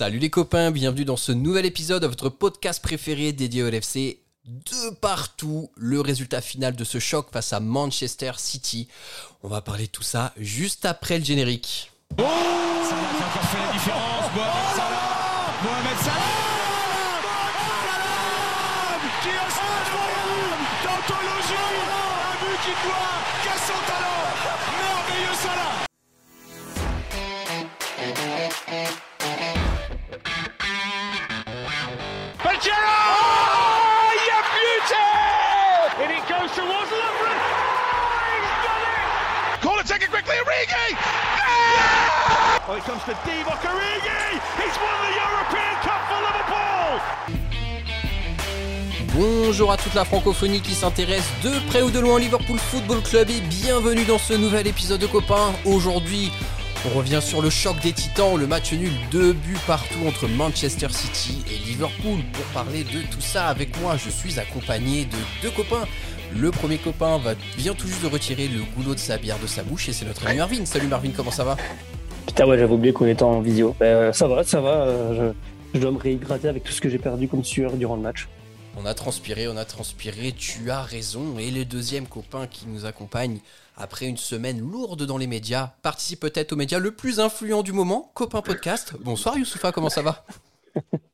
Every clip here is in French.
Salut les copains, bienvenue dans ce nouvel épisode de votre podcast préféré dédié au LFC. De partout, le résultat final de ce choc face à Manchester City. On va parler de tout ça juste après le générique. Oh a fait la différence. Mohamed Mohamed Oh, it comes to Divock Origi He's won the European Cup for Liverpool Bonjour à toute la francophonie qui s'intéresse de près ou de loin au Liverpool Football Club et bienvenue dans ce nouvel épisode de copains. Aujourd'hui, on revient sur le choc des titans, le match nul, deux buts partout entre Manchester City et Liverpool. Pour parler de tout ça avec moi, je suis accompagné de deux copains. Le premier copain va vient tout juste de retirer le goulot de sa bière de sa bouche et c'est notre ami Marvin. Salut Marvin, comment ça va? Putain, ouais, j'avais oublié qu'on était en visio. Euh, ça va, ça va. euh, je, je dois me réhydrater avec tout ce que j'ai perdu comme sueur durant le match. On a transpiré, on a transpiré, tu as raison. Et le deuxième copain qui nous accompagne après une semaine lourde dans les médias, participe peut-être aux médias le plus influent du moment, Copain Podcast. Bonsoir Youssoufa, comment ça va?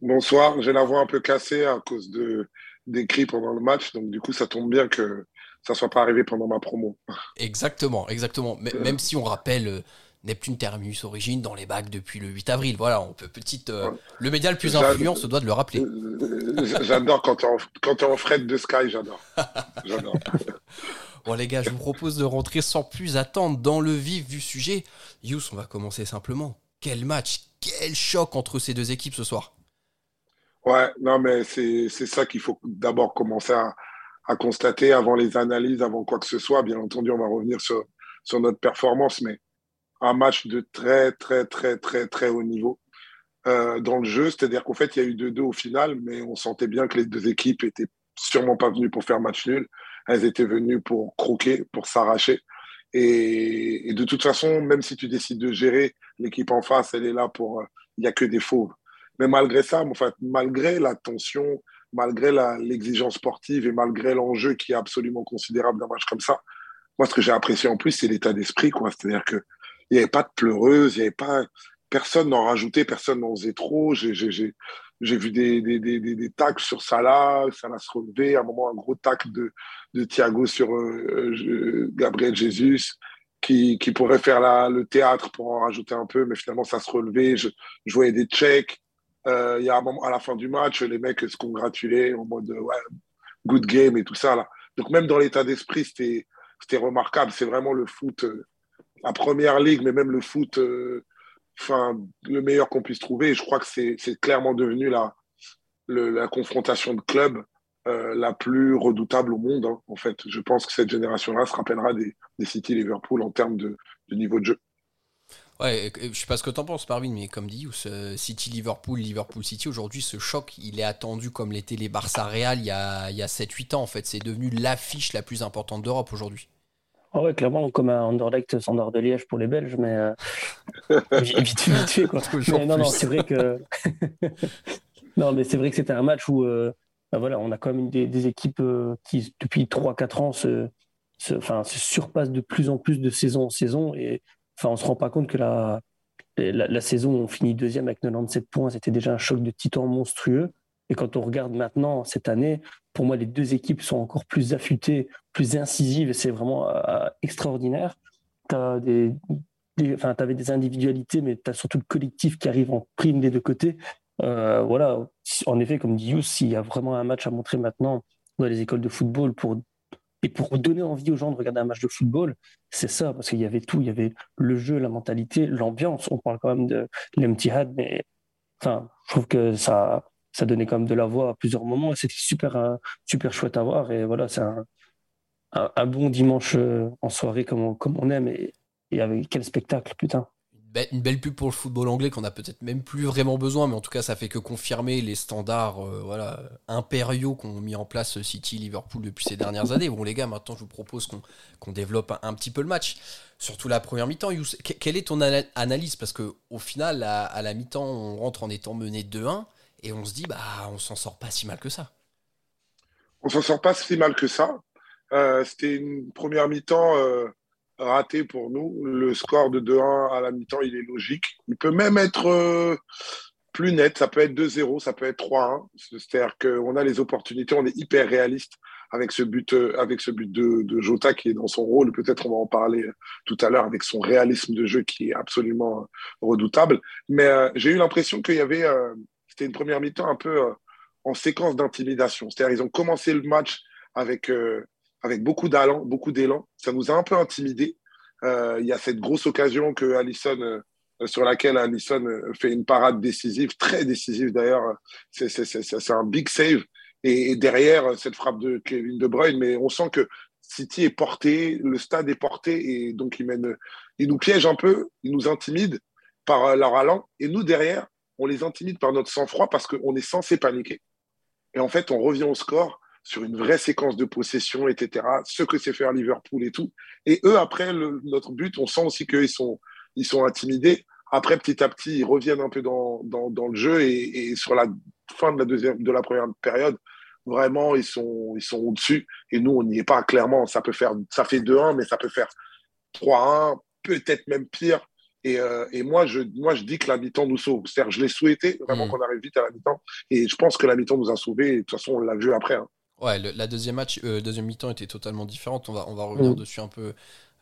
Bonsoir, j'ai la voix un peu cassée à cause de, des cris pendant le match, donc du coup ça tombe bien que ça soit pas arrivé pendant ma promo. Exactement, exactement. M- même si on rappelle euh, Neptune Terminus Origine dans les bacs depuis le 8 avril. Voilà, on peut petite. euh, le média le plus influent se doit de le rappeler. J'adore quand en, quand t'es en fret de Sky, j'adore. J'adore. Bon les gars, je vous propose de rentrer sans plus attendre dans le vif du sujet. Youss, on va commencer simplement. Quel match, quel choc entre ces deux équipes ce soir? Ouais, non, mais c'est c'est ça qu'il faut d'abord commencer à, à constater avant les analyses, avant quoi que ce soit. Bien entendu, on va revenir sur, sur notre performance, mais un match de très, très, très, très, très haut niveau euh, dans le jeu. C'est-à-dire qu'en fait, il y a eu 2-2 au final, mais on sentait bien que les deux équipes étaient sûrement pas venues pour faire match nul. Elles étaient venues pour croquer, pour s'arracher. Et, de toute façon, même si tu décides de gérer l'équipe en face, elle est là pour. euh, Il n'y a que des fauves. Mais malgré ça, en fait, malgré la tension, malgré l'exigence sportive et malgré l'enjeu qui est absolument considérable d'un match comme ça, moi, ce que j'ai apprécié en plus, c'est l'état d'esprit. C'est-à-dire qu'il n'y avait pas de pleureuse, il n'y avait pas. Personne n'en rajoutait, personne n'en faisait trop. J'ai vu des, des, des, des, tacles sur Salah, Salah se relever. À un moment, un gros tacle de, de Thiago sur euh, euh, Gabriel Jesus, qui, qui pourrait faire la, le théâtre pour en rajouter un peu, mais finalement, ça se relevait. Je, je voyais des checks. Euh, Il y a un moment, à la fin du match, les mecs se congratulaient en mode good game et tout ça. Là. Donc, même dans l'état d'esprit, c'était remarquable. C'est vraiment le foot, la première ligue, mais même le foot, euh, enfin, le meilleur qu'on puisse trouver. Je crois que c'est clairement devenu la, la confrontation de clubs euh, la plus redoutable au monde. hein, en fait, je pense que cette génération-là se rappellera des, des City Liverpool en termes de, niveau de jeu. Ouais, je sais pas ce que t'en penses, Marvin, mais comme dit, euh, City Liverpool, Liverpool City, aujourd'hui, ce choc, il est attendu comme l'étaient les Barça Real il y a, il y a 7-8 ans, en fait. C'est devenu l'affiche la plus importante d'Europe aujourd'hui. Ah ouais, clairement, comme un Anderlecht standard de Liège pour les Belges, mais euh, vite, vite quoi. Mais non, non, c'est vrai que. non, mais c'est vrai que c'était un match où euh, ben voilà, on a quand même des, des équipes euh, qui, depuis 3-4 ans, se, se, enfin, se surpassent de plus en plus de saison en saison. Et enfin, on ne se rend pas compte que la, la, la saison, on finit deuxième avec 97 points. C'était déjà un choc de titan monstrueux. Et quand on regarde maintenant cette année, pour moi, les deux équipes sont encore plus affûtées, plus incisives. et C'est vraiment euh, extraordinaire. Tu des, des, enfin, avais des individualités, mais tu as surtout le collectif qui arrive en prime des deux côtés. Euh, voilà, en effet, comme dit Yous, s'il y a vraiment un match à montrer maintenant dans les écoles de football pour, et pour donner envie aux gens de regarder un match de football, c'est ça, parce qu'il y avait tout. Il y avait le jeu, la mentalité, l'ambiance. On parle quand même de l'Emtihad, mais enfin, je trouve que ça, ça donnait quand même de la voix à plusieurs moments c'était super, euh, super chouette à voir. Et voilà, c'est un, bon dimanche euh, en soirée comme on, comme aime et, avec quel spectacle, putain. Une belle pub pour le football anglais qu'on a peut-être même plus vraiment besoin, mais en tout cas, ça fait que confirmer les standards euh, voilà, impériaux qu'ont mis en place City, Liverpool depuis ces dernières années. Bon, les gars, maintenant, je vous propose qu'on développe un, petit peu le match. Surtout la première mi-temps. Quelle est ton analyse? Parce qu'au final, à, la mi-temps, on rentre en étant mené 2-1 et on se dit, bah, on s'en sort pas si mal que ça. On s'en sort pas si mal que ça. Euh, c'était une première mi-temps. Euh, raté pour nous. Le score de 2-1 à la mi-temps, il est logique. Il peut même être euh, plus net. Ça peut être 2-0, ça peut être 3-1. C'est-à-dire qu'on a les opportunités, on est hyper réaliste avec ce but, avec ce but de, de, Jota qui est dans son rôle. Peut-être on va en parler tout à l'heure avec son réalisme de jeu qui est absolument redoutable. Mais j'ai eu l'impression qu'il y avait, c'était une première mi-temps un peu en séquence d'intimidation. C'est-à-dire ils ont commencé le match avec avec beaucoup d'élan, beaucoup d'élan. Ça nous a un peu intimidés. Euh, il y a cette grosse occasion que Allison, euh, sur laquelle Allison euh, fait une parade décisive, très décisive d'ailleurs. C'est un big save. Et, derrière, cette frappe de Kevin De Bruyne, mais on sent que City est porté, le stade est porté, et donc ils, ils nous piègent un peu, ils nous intimident par leur allant. Et nous, derrière, on les intimide par notre sang-froid parce qu'on est censé paniquer. Et en fait, on revient au score sur une vraie séquence de possession, etc. Ce que c'est faire Liverpool et tout. Et eux, après notre but, on sent aussi qu'ils sont, ils sont intimidés. Après, petit à petit, ils reviennent un peu dans, dans, le jeu et, sur la fin de la, deuxième, de la première période, vraiment, ils sont, ils sont au-dessus. Et nous, on n'y est pas clairement. Ça, peut faire, ça fait 2-1, mais ça peut faire 3-1, peut-être même pire. Et, euh, et, moi, je, moi, je dis que la mi-temps nous sauve. C'est-à-dire, je l'ai souhaité vraiment mmh. qu'on arrive vite à la mi-temps. Et je pense que la mi-temps nous a sauvés. Et de toute façon, on l'a vu après. Hein. Ouais, la deuxième match, euh, deuxième mi-temps était totalement différente. On va, on va revenir mm. dessus un peu,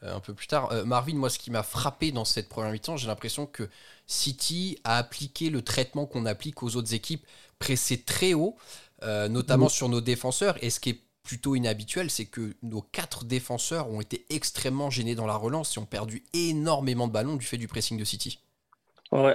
euh, un peu plus tard. Euh, Marvin, moi, ce qui m'a frappé dans cette première mi-temps, j'ai l'impression que City a appliqué le traitement qu'on applique aux autres équipes, pressé très haut, notamment mm. sur nos défenseurs. Et ce qui est plutôt inhabituel, c'est que nos quatre défenseurs ont été extrêmement gênés dans la relance et ont perdu énormément de ballons du fait du pressing de City.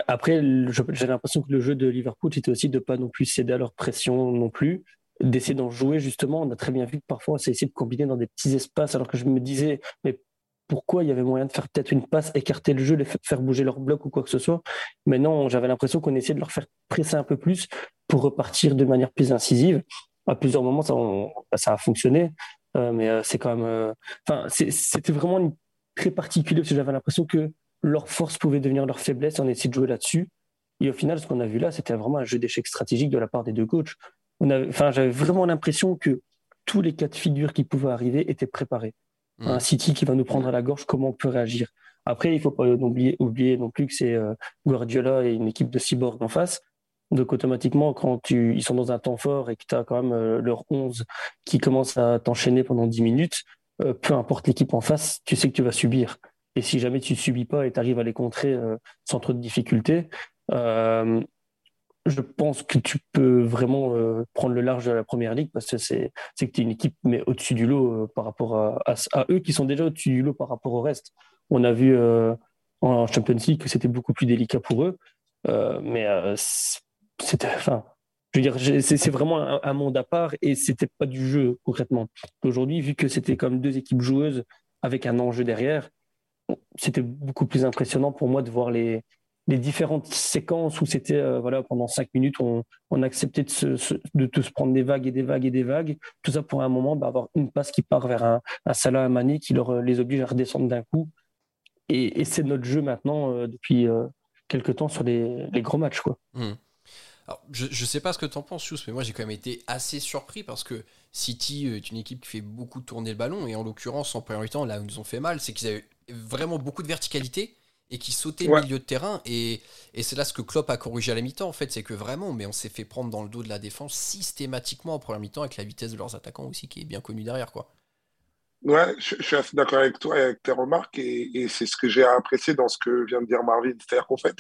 Après, j'ai l'impression que le jeu de Liverpool, c'était aussi de pas non plus céder à leur pression non plus d'essayer d'en jouer justement. On a très bien vu que parfois c'est essayer de combiner dans des petits espaces alors que je me disais mais pourquoi il y avait moyen de faire peut-être une passe, écarter le jeu, les faire bouger leur bloc ou quoi que ce soit. Mais non, j'avais l'impression qu'on essayait de leur faire presser un peu plus pour repartir de manière plus incisive. À plusieurs moments, ça, ça a fonctionné, euh, mais euh, c'est quand même. Euh, enfin, c'était vraiment une, très particulier parce que j'avais l'impression que leur force pouvait devenir leur faiblesse. On essayait de jouer là-dessus. Et au final, ce qu'on a vu là, c'était vraiment un jeu d'échecs stratégique de la part des deux coachs enfin, j'avais vraiment l'impression que tous les cas de figure qui pouvaient arriver étaient préparés. Hmm. Un City qui va nous prendre à la gorge, comment on peut réagir? Après, il ne faut pas oublier, oublier, non plus que c'est euh, Guardiola et une équipe de cyborgs en face. Donc automatiquement, quand tu, ils sont dans un temps fort et que tu as quand même euh, leur 11 qui commence à t'enchaîner pendant 10 minutes, euh, peu importe l'équipe en face, tu sais que tu vas subir. Et si jamais tu ne subis pas et tu arrives à les contrer sans trop de difficultés, je pense que tu peux vraiment euh, prendre le large de la première ligue parce que c'est que tu es une équipe mais au-dessus du lot euh, par rapport à, eux qui sont déjà au-dessus du lot par rapport au reste. On a vu euh, en Champions League que c'était beaucoup plus délicat pour eux, mais c'était, enfin, je veux dire, c'est vraiment un, un, monde à part et c'était pas du jeu concrètement. Aujourd'hui, vu que c'était comme deux équipes joueuses avec un enjeu derrière, c'était beaucoup plus impressionnant pour moi de voir les, les différentes séquences où c'était euh, voilà pendant cinq minutes on, on acceptait de, se, de prendre des vagues et des vagues et des vagues tout ça pour un moment bah, avoir une passe qui part vers un, un Salah Amani qui leur, euh, les oblige à redescendre d'un coup et, c'est notre jeu maintenant euh, depuis quelques temps sur les, les gros matchs quoi. Mmh. Alors, je ne sais pas ce que tu en penses, Chus, mais moi j'ai quand même été assez surpris parce que City est une équipe qui fait beaucoup tourner le ballon et en l'occurrence en premier temps là où ils nous ont fait mal c'est qu'ils avaient vraiment beaucoup de verticalité et qui sautait au milieu de terrain. Et, et c'est là ce que Klopp a corrigé à la mi-temps, en fait, c'est que vraiment, mais on s'est fait prendre dans le dos de la défense systématiquement en première mi-temps avec la vitesse de leurs attaquants aussi, qui est bien connue derrière, quoi. Ouais, je, suis assez d'accord avec toi et avec tes remarques, et, et c'est ce que j'ai apprécié dans ce que vient de dire Marvin. C'est-à-dire qu'en fait,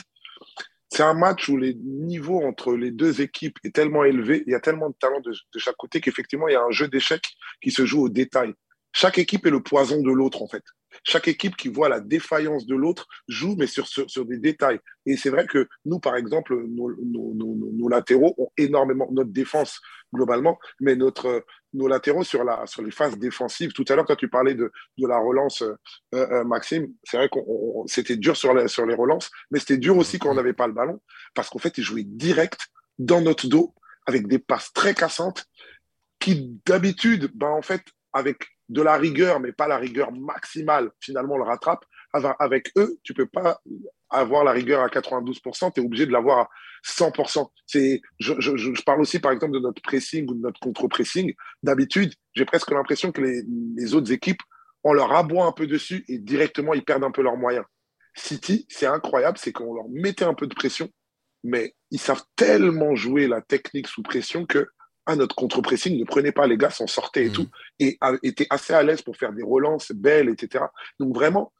c'est un match où les niveaux entre les deux équipes est tellement élevé, il y a tellement de talent de, de chaque côté qu'effectivement, il y a un jeu d'échecs qui se joue au détail. chaque équipe est le poison de l'autre, en fait. Chaque équipe qui voit la défaillance de l'autre joue, mais sur, sur, des détails. Et c'est vrai que nous, par exemple, nos, nos, nos, latéraux ont énormément, notre défense globalement, mais notre, nos latéraux sur, la, sur les phases défensives. Tout à l'heure, quand tu parlais de, de la relance, euh, euh, Maxime, c'est vrai qu'on c'était dur sur, les, sur les relances, mais c'était dur aussi quand on n'avait pas le ballon, parce qu'en fait, ils jouaient direct dans notre dos avec des passes très cassantes qui, d'habitude, ben, en fait, avec de la rigueur, mais pas la rigueur maximale, finalement, le rattrape. Avec eux, tu peux pas avoir la rigueur à 92%, tu es obligé de l'avoir à 100%. C'est, je, je, je, parle aussi, par exemple, de notre pressing ou de notre contre-pressing. D'habitude, j'ai presque l'impression que les, les, autres équipes, on leur aboie un peu dessus et directement, ils perdent un peu leurs moyens. City, c'est incroyable, c'est qu'on leur mettait un peu de pression, mais ils savent tellement jouer la technique sous pression que à notre contre-pressing, ne prenait pas les gars, s'en sortaient et mmh. tout, et étaient assez à l'aise pour faire des relances belles, etc. Donc vraiment,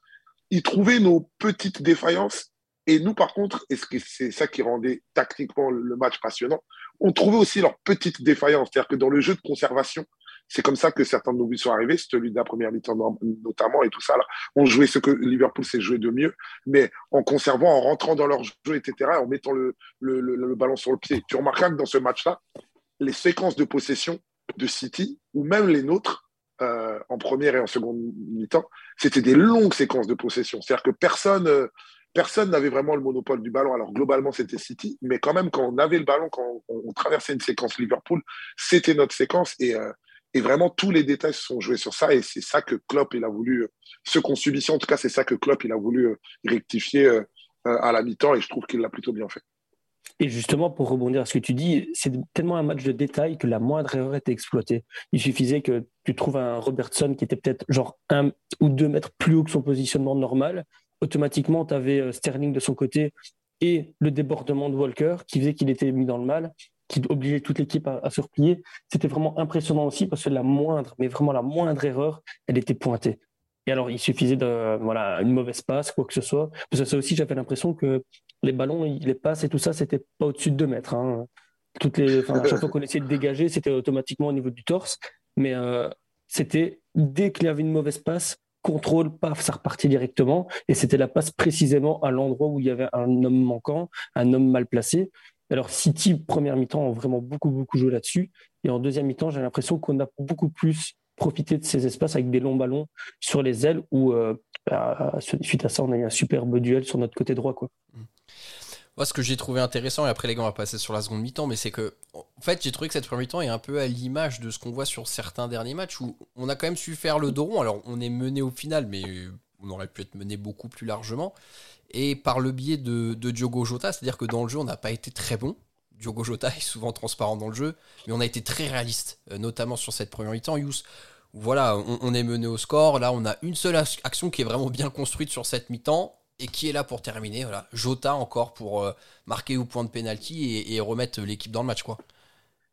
ils trouvaient nos petites défaillances. Et nous, par contre, et c'est ça qui rendait tactiquement le match passionnant, on trouvait aussi leurs petites défaillances. C'est-à-dire que dans le jeu de conservation, c'est comme ça que certains de nos buts sont arrivés, celui de la première mi-temps notamment et tout ça. Là. On jouait ce que Liverpool s'est joué de mieux, mais en conservant, en rentrant dans leur jeu, etc., en mettant le, le, le ballon sur le pied. Tu remarqueras que dans ce match-là, les séquences de possession de City, ou même les nôtres, euh, en première et en seconde mi-temps, c'était des longues séquences de possession. C'est-à-dire que personne euh, personne n'avait vraiment le monopole du ballon. Alors globalement, c'était City, mais quand même, quand on avait le ballon, quand on, traversait une séquence Liverpool, c'était notre séquence. Et, euh, et, vraiment, tous les détails se sont joués sur ça. Et c'est ça que Klopp, il a voulu, ce qu'on subissait, en tout cas, c'est ça que Klopp, il a voulu rectifier à la mi-temps. Et je trouve qu'il l'a plutôt bien fait. Et justement, pour rebondir à ce que tu dis, c'est tellement un match de détail que la moindre erreur était exploitée. Il suffisait que tu trouves un Robertson qui était peut-être genre un ou deux mètres plus haut que son positionnement normal. Automatiquement, tu avais euh, Sterling de son côté et le débordement de Walker qui faisait qu'il était mis dans le mal, qui obligeait toute l'équipe à, à, se replier. C'était vraiment impressionnant aussi parce que la moindre, mais vraiment la moindre erreur, elle était pointée. Et alors, il suffisait de voilà mauvaise passe, quoi que ce soit. Parce que ça aussi, j'avais l'impression que les ballons, les passes et tout ça, c'était pas au-dessus de 2 mètres. Hein. Toutes les, enfin, chaque fois qu'on essayait de dégager, c'était automatiquement au niveau du torse. Mais euh, c'était dès qu'il y avait une mauvaise passe, contrôle, paf, ça repartit directement. Et c'était la passe précisément à l'endroit où il y avait un homme manquant, un homme mal placé. Alors, City, première mi-temps, ont vraiment beaucoup, beaucoup joué là-dessus. Et en deuxième mi-temps, j'ai l'impression qu'on a beaucoup plus profité de ces espaces avec des longs ballons sur les ailes où, euh, bah, suite à ça, on a eu un superbe duel sur notre côté droit. Quoi. Mmh. Moi, ce que j'ai trouvé intéressant, et après les gars, on va passer sur la seconde mi-temps, mais c'est que, en fait, j'ai trouvé que cette première mi-temps est un peu à l'image de ce qu'on voit sur certains derniers matchs où on a quand même su faire le dos rond. Alors, on est mené au final, mais on aurait pu être mené beaucoup plus largement. Et par le biais de, Diogo Jota, c'est-à-dire que dans le jeu, on n'a pas été très bon. Diogo Jota est souvent transparent dans le jeu, mais on a été très réaliste, euh, notamment sur cette première mi-temps. Yous, voilà, on, est mené au score. Là, on a une seule action qui est vraiment bien construite sur cette mi-temps et qui est là pour terminer. Voilà. Jota encore pour euh, marquer au point de pénalty et, remettre l'équipe dans le match. Quoi.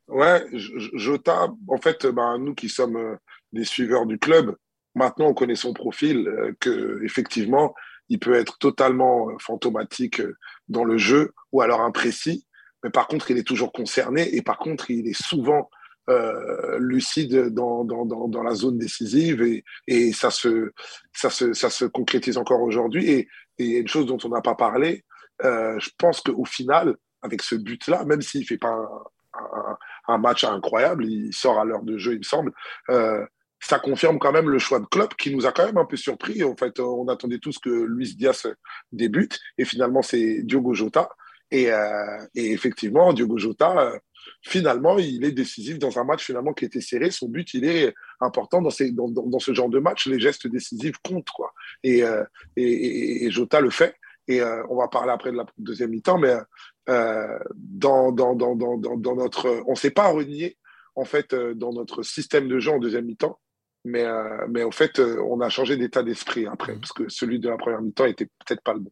Ouais, Jota, en fait, bah, nous qui sommes euh, des suiveurs du club, maintenant on connaît son profil, euh, que effectivement, il peut être totalement fantomatique dans le jeu ou alors imprécis. Mais par contre, il est toujours concerné et par contre, il est souvent euh, lucide dans, dans, dans, la zone décisive et, et ça, se, ça, se, ça se concrétise encore aujourd'hui. Et, et une chose dont on n'a pas parlé, euh, je pense qu'au final, avec ce but-là, même s'il ne fait pas un, match incroyable, il sort à l'heure de jeu, il me semble, euh, ça confirme quand même le choix de Klopp qui nous a quand même un peu surpris. En fait, on attendait tous que Luis Diaz débute et finalement c'est Diogo Jota. Et, euh, et effectivement, Diogo Jota, finalement, il est décisif dans un match finalement qui était serré. Son but, il est important dans, ces, dans, dans, ce genre de match. Les gestes décisifs comptent, quoi. Et, euh, et, et, Jota le fait. Et euh, on va parler après de la deuxième mi-temps, mais euh, dans, dans, dans, dans, notre, on ne s'est pas renié en fait dans notre système de jeu en deuxième mi-temps. Mais, mais en fait, on a changé d'état d'esprit après, parce que celui de la première mi-temps était peut-être pas le bon.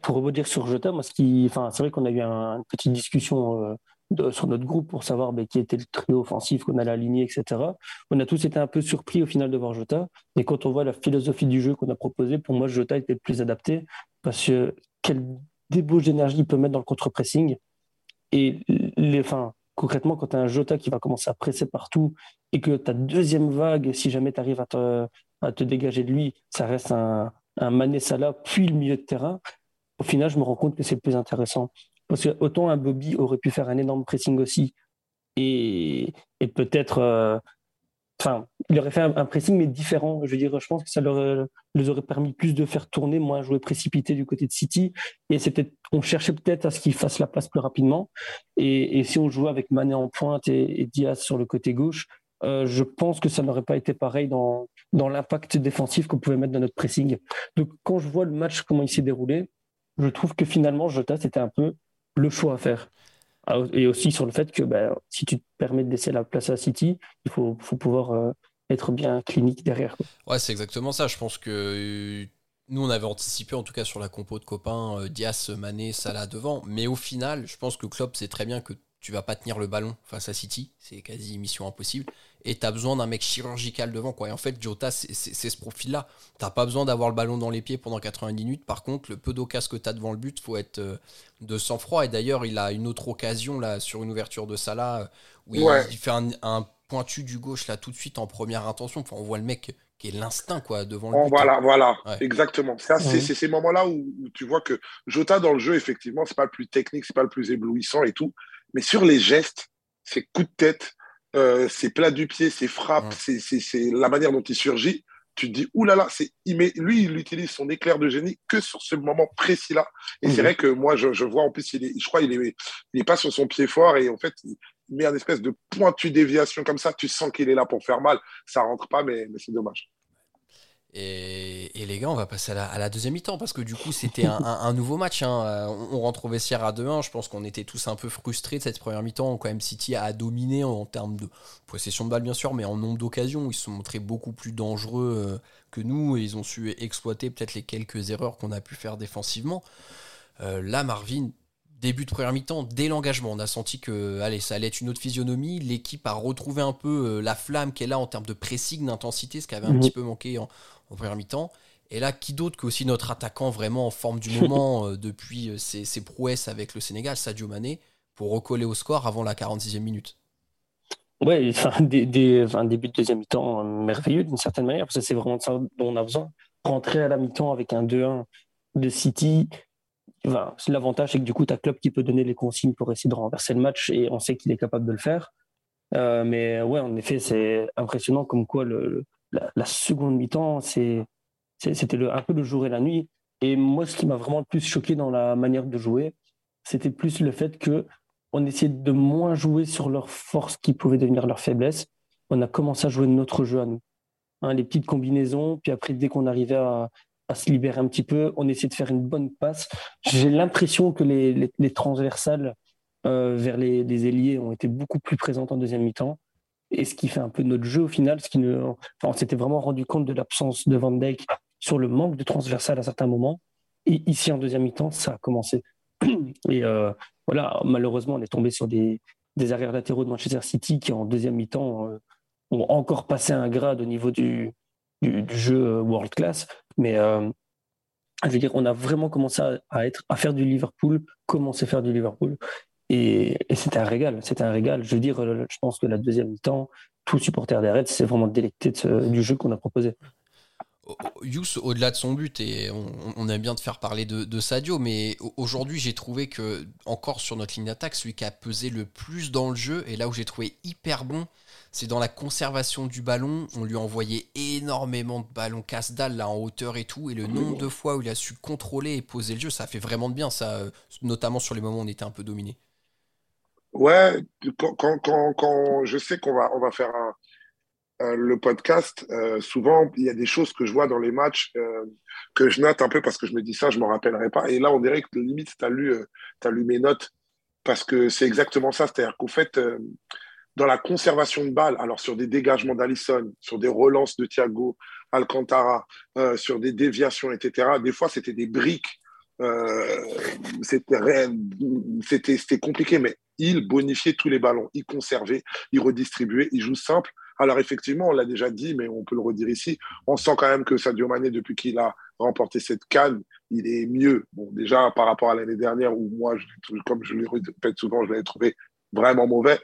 Pour rebondir sur Jota, moi, ce qui, enfin, c'est vrai qu'on a eu une petite discussion sur notre groupe pour savoir ben, qui était le trio offensif qu'on allait aligner, etc. On a tous été un peu surpris au final de voir Jota. Et quand on voit la philosophie du jeu qu'on a proposé, pour moi, Jota était le plus adapté parce que quelle débauche d'énergie il peut mettre dans le contre-pressing. Et les, enfin, concrètement, quand tu as un Jota qui va commencer à presser partout et que ta deuxième vague, si jamais tu arrives à te, à te, dégager de lui, ça reste un, un Mané Salah, puis le milieu de terrain, au final, je me rends compte que c'est le plus intéressant. Parce que autant un Bobby aurait pu faire un énorme pressing aussi et, et peut-être euh, Enfin, il aurait fait un, pressing, mais différent. Je veux dire, je pense que ça leur, les aurait permis plus de faire tourner, moins jouer précipité du côté de City. Et c'était, on cherchait peut-être à ce qu'il fasse la place plus rapidement. Et, si on jouait avec Mané en pointe et, Diaz sur le côté gauche, euh, je pense que ça n'aurait pas été pareil dans, dans l'impact défensif qu'on pouvait mettre dans notre pressing. Donc, quand je vois le match, comment il s'est déroulé, je trouve que finalement, Jota, c'était un peu le choix à faire. Ah, et aussi sur le fait que ben, si tu te permets de laisser la place à City, il faut, faut pouvoir euh, être bien clinique derrière. Ouais, c'est exactement ça. Je pense que euh, nous, on avait anticipé, en tout cas sur la compo de copains, euh, Dias, Mané, Salah devant. Mais au final, je pense que Klopp sait très bien que tu vas pas tenir le ballon face à City, c'est quasi mission impossible. Et tu as besoin d'un mec chirurgical devant. Quoi. Et en fait, Jota, c'est ce profil-là. Tu pas besoin d'avoir le ballon dans les pieds pendant 90 minutes. Par contre, le peu d'occasion que tu as devant le but, faut être euh, de sang-froid. Et d'ailleurs, il a une autre occasion là sur une ouverture de Salah euh, où il, fait un, pointu du gauche là tout de suite en première intention. Enfin, on voit le mec qui est l'instinct quoi devant le but. Voilà, voilà, exactement. C'est ces moments-là où, où, tu vois que Jota dans le jeu, effectivement, c'est pas le plus technique, c'est pas le plus éblouissant et tout. Mais sur les gestes, ses coups de tête, euh, ses plats du pied, ses frappes, c'est la manière dont il surgit, tu te dis, oulala, c'est lui, il utilise son éclair de génie que sur ce moment précis-là. Et c'est mhm. vrai que moi, je, vois en plus, il est, je crois, il est, il est pas sur son pied fort et en fait, il met un espèce de pointu déviation comme ça. Tu sens qu'il est là pour faire mal. Ça rentre pas, mais, mais c'est dommage. Et, les gars, on va passer à la, deuxième mi-temps parce que du coup, c'était un, nouveau match. Hein. On, rentre au vestiaire à 2-1. Je pense qu'on était tous un peu frustrés de cette première mi-temps. Quand même, City a dominé en, termes de possession de balle, bien sûr, mais en nombre d'occasions. Ils se sont montrés beaucoup plus dangereux euh, que nous et ils ont su exploiter peut-être les quelques erreurs qu'on a pu faire défensivement. Euh, là, Marvin, début de première mi-temps, dès l'engagement, on a senti que allez, ça allait être une autre physionomie. L'équipe a retrouvé un peu euh, la flamme qu'elle a en termes de pressing, d'intensité, ce qui avait un mhm. petit peu manqué en, en première mi-temps. Et là, qui d'autre que aussi notre attaquant vraiment en forme du moment euh, depuis euh, ses, prouesses avec le Sénégal, Sadio Mané, pour recoller au score avant la 46e minute Ouais, enfin, des, des, début de deuxième mi-temps euh, merveilleux d'une certaine manière, parce que c'est vraiment ça dont on a besoin. Rentrer à la mi-temps avec un 2-1 de City, l'avantage, c'est que du coup, tu as Club qui peut donner les consignes pour essayer de renverser le match et on sait qu'il est capable de le faire. mais ouais, en effet, c'est impressionnant comme quoi la, seconde mi-temps, c'était un peu le jour et la nuit. Et moi, ce qui m'a vraiment le plus choqué dans la manière de jouer, c'était plus le fait que on essayait de moins jouer sur leurs forces qui pouvaient devenir leurs faiblesses. On a commencé à jouer notre jeu à nous. Hein, les petites combinaisons, puis après, dès qu'on arrivait à, se libérer un petit peu, on essayait de faire une bonne passe. J'ai l'impression que les, transversales euh, vers les, ailiers ont été beaucoup plus présentes en deuxième mi-temps et ce qui fait un peu notre jeu au final, ce qui ne, enfin, on s'était vraiment rendu compte de l'absence de Van Dijk sur le manque de transversal à certains moments. Et ici, en deuxième mi-temps, ça a commencé. Et euh, voilà, malheureusement, on est tombé sur des, des arrières latéraux de Manchester City qui, en deuxième mi-temps, euh, ont encore passé un grade au niveau du, du, jeu euh, world class. Mais je veux dire, on a vraiment commencé à, être, à faire du Liverpool, commencer à faire du Liverpool. Et, c'était un régal, c'était un régal. Je veux dire, je pense que la deuxième mi-temps, tout supporter des Reds s'est vraiment délecté du jeu qu'on a proposé. Yous, au-delà de son but, et on, aime bien te faire parler de, Sadio, mais aujourd'hui j'ai trouvé que, encore sur notre ligne d'attaque, celui qui a pesé le plus dans le jeu, et là où j'ai trouvé hyper bon, c'est dans la conservation du ballon. On lui a envoyé énormément de ballons casse-dalle là en hauteur et tout, et le nombre de fois où il a su contrôler et poser le jeu, ça fait vraiment de bien, ça, notamment sur les moments où on était un peu dominé. Ouais, quand, quand, quand, je sais qu'on va, on va faire un, le podcast, euh, souvent, il y a des choses que je vois dans les matchs euh, que je note un peu parce que je me dis ça, je ne m'en rappellerai pas. Et là, on dirait que limite, tu as, lu, euh, as lu mes notes parce que c'est exactement ça. C'est-à-dire qu'au fait, dans la conservation de balles, alors sur des dégagements d'Alisson, sur des relances de Thiago Alcantara, sur des déviations, etc., des fois, c'était des briques euh, c'était compliqué, mais il bonifiait tous les ballons, il conservait, il redistribuait, il joue simple. Alors effectivement, on l'a déjà dit, mais on peut le redire ici, on sent quand même que Sadio Mané, depuis qu'il a remporté cette canne, il est mieux. Bon, déjà par rapport à l'année dernière, où moi, comme je le répète souvent, je l'avais trouvé vraiment mauvais.